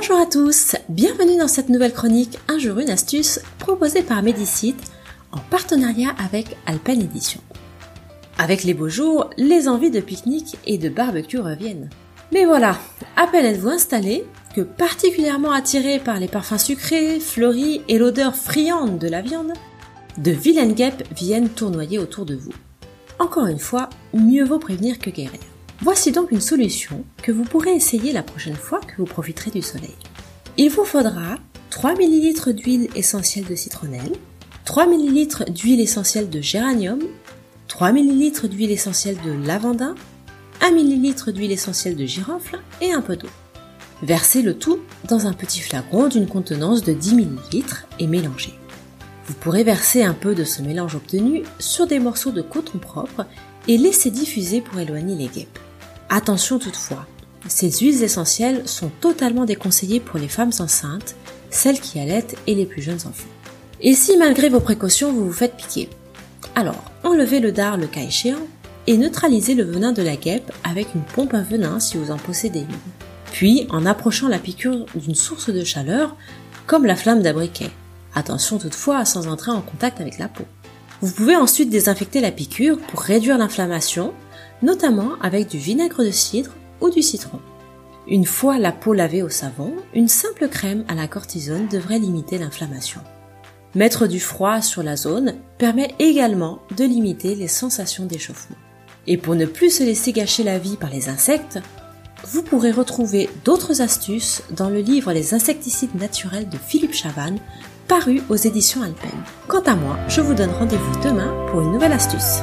Bonjour à tous, bienvenue dans cette nouvelle chronique Un jour une astuce proposée par Medicite en partenariat avec Alpen Edition. Avec les beaux jours, les envies de pique-nique et de barbecue reviennent. Mais voilà, à peine êtes-vous installé que particulièrement attiré par les parfums sucrés, fleuris et l'odeur friande de la viande, de vilaines guêpes viennent tournoyer autour de vous. Encore une fois, mieux vaut prévenir que guérir. Voici donc une solution que vous pourrez essayer la prochaine fois que vous profiterez du soleil. Il vous faudra 3 ml d'huile essentielle de citronnelle, 3 ml d'huile essentielle de géranium, 3 ml d'huile essentielle de lavandin, 1 ml d'huile essentielle de girofle et un peu d'eau. Versez le tout dans un petit flacon d'une contenance de 10 ml et mélangez. Vous pourrez verser un peu de ce mélange obtenu sur des morceaux de coton propre et laisser diffuser pour éloigner les guêpes. Attention toutefois, ces huiles essentielles sont totalement déconseillées pour les femmes enceintes, celles qui allaitent et les plus jeunes enfants. Et si malgré vos précautions vous vous faites piquer? Alors, enlevez le dard le cas échéant et neutralisez le venin de la guêpe avec une pompe à venin si vous en possédez une. Puis en approchant la piqûre d'une source de chaleur, comme la flamme d'un briquet. Attention toutefois sans entrer en contact avec la peau. Vous pouvez ensuite désinfecter la piqûre pour réduire l'inflammation notamment avec du vinaigre de cidre ou du citron. Une fois la peau lavée au savon, une simple crème à la cortisone devrait limiter l'inflammation. Mettre du froid sur la zone permet également de limiter les sensations d'échauffement. Et pour ne plus se laisser gâcher la vie par les insectes, vous pourrez retrouver d'autres astuces dans le livre Les insecticides naturels de Philippe Chavannes, paru aux éditions Alpen. Quant à moi, je vous donne rendez-vous demain pour une nouvelle astuce.